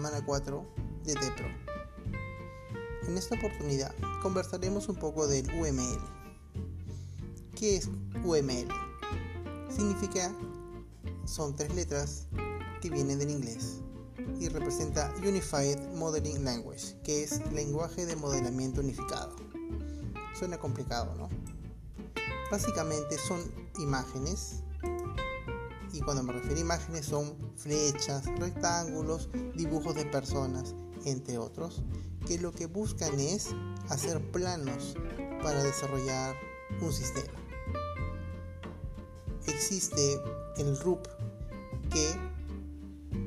semana 4 de TEPRO. En esta oportunidad conversaremos un poco del UML. ¿Qué es UML? Significa, son tres letras que vienen del inglés y representa Unified Modeling Language, que es lenguaje de modelamiento unificado. Suena complicado, ¿no? Básicamente son imágenes y cuando me refiero a imágenes son flechas, rectángulos, dibujos de personas, entre otros, que lo que buscan es hacer planos para desarrollar un sistema. Existe el RUP que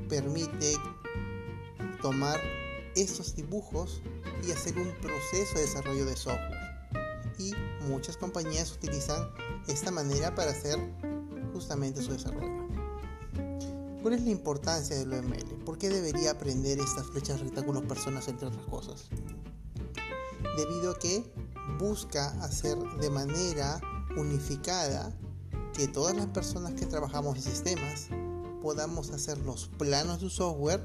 permite tomar estos dibujos y hacer un proceso de desarrollo de software. Y muchas compañías utilizan esta manera para hacer justamente su desarrollo. ¿Cuál es la importancia del UML? ¿Por qué debería aprender estas flechas, rectángulos, personas, entre otras cosas? Debido a que busca hacer de manera unificada que todas las personas que trabajamos en sistemas podamos hacer los planos de software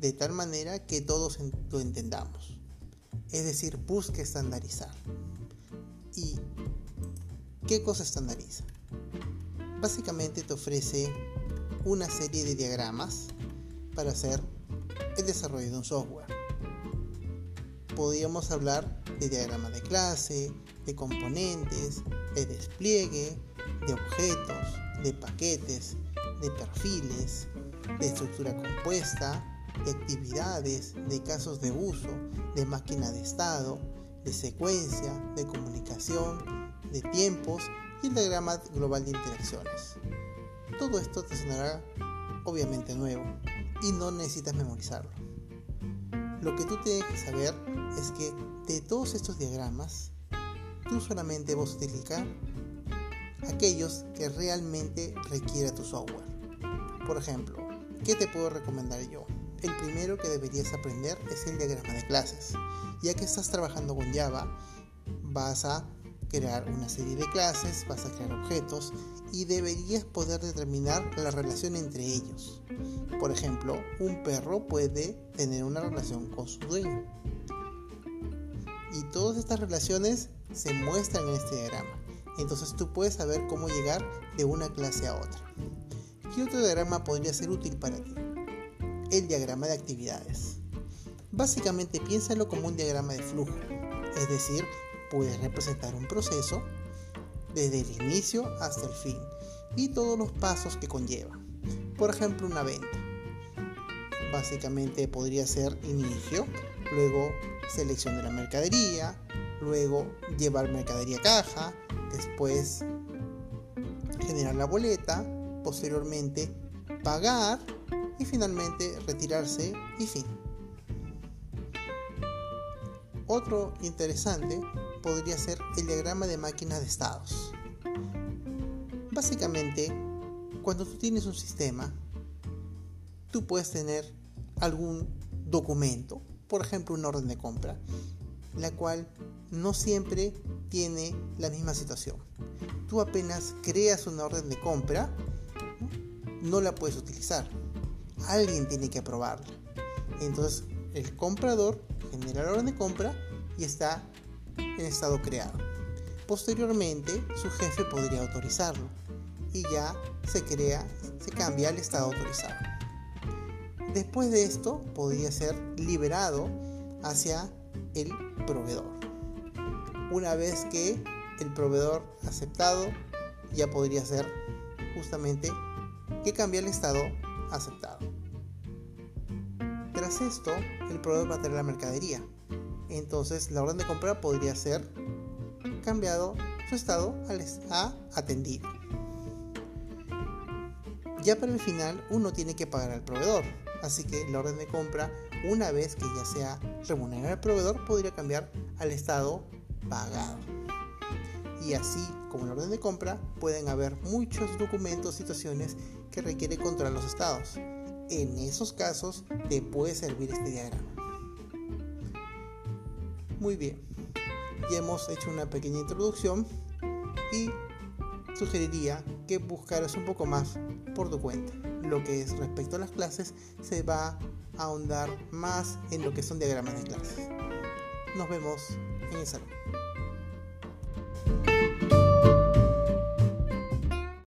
de tal manera que todos lo entendamos. Es decir, busca estandarizar. ¿Y qué cosa estandariza? básicamente te ofrece una serie de diagramas para hacer el desarrollo de un software. Podríamos hablar de diagrama de clase, de componentes, de despliegue, de objetos, de paquetes, de perfiles, de estructura compuesta, de actividades, de casos de uso, de máquina de estado, de secuencia, de comunicación, de tiempos y el diagrama global de interacciones. Todo esto te sonará obviamente nuevo y no necesitas memorizarlo. Lo que tú tienes que saber es que de todos estos diagramas, tú solamente vas a utilizar aquellos que realmente requiera tu software. Por ejemplo, ¿qué te puedo recomendar yo? El primero que deberías aprender es el diagrama de clases. Ya que estás trabajando con Java, vas a crear una serie de clases, vas a crear objetos y deberías poder determinar la relación entre ellos. Por ejemplo, un perro puede tener una relación con su dueño. Y todas estas relaciones se muestran en este diagrama. Entonces tú puedes saber cómo llegar de una clase a otra. ¿Qué otro diagrama podría ser útil para ti? El diagrama de actividades. Básicamente piénsalo como un diagrama de flujo, es decir, puede representar un proceso desde el inicio hasta el fin y todos los pasos que conlleva. Por ejemplo, una venta. Básicamente podría ser inicio, luego selección de la mercadería, luego llevar mercadería a caja, después generar la boleta, posteriormente pagar y finalmente retirarse y fin. Otro interesante podría ser el diagrama de máquinas de estados. Básicamente, cuando tú tienes un sistema, tú puedes tener algún documento, por ejemplo una orden de compra, la cual no siempre tiene la misma situación. Tú apenas creas una orden de compra, no la puedes utilizar. Alguien tiene que aprobarla. Entonces el comprador genera la orden de compra y está estado creado. Posteriormente, su jefe podría autorizarlo y ya se crea, se cambia al estado autorizado. Después de esto, podría ser liberado hacia el proveedor. Una vez que el proveedor aceptado, ya podría ser justamente que cambia el estado aceptado. Tras esto, el proveedor va a tener la mercadería. Entonces la orden de compra podría ser cambiado su estado a atendido. Ya para el final uno tiene que pagar al proveedor, así que la orden de compra una vez que ya sea remunerado al proveedor podría cambiar al estado pagado. Y así como la orden de compra pueden haber muchos documentos, situaciones que requieren controlar los estados en esos casos te puede servir este diagrama. Muy bien, ya hemos hecho una pequeña introducción y sugeriría que buscaras un poco más por tu cuenta. Lo que es respecto a las clases, se va a ahondar más en lo que son diagramas de clases. Nos vemos en el salón.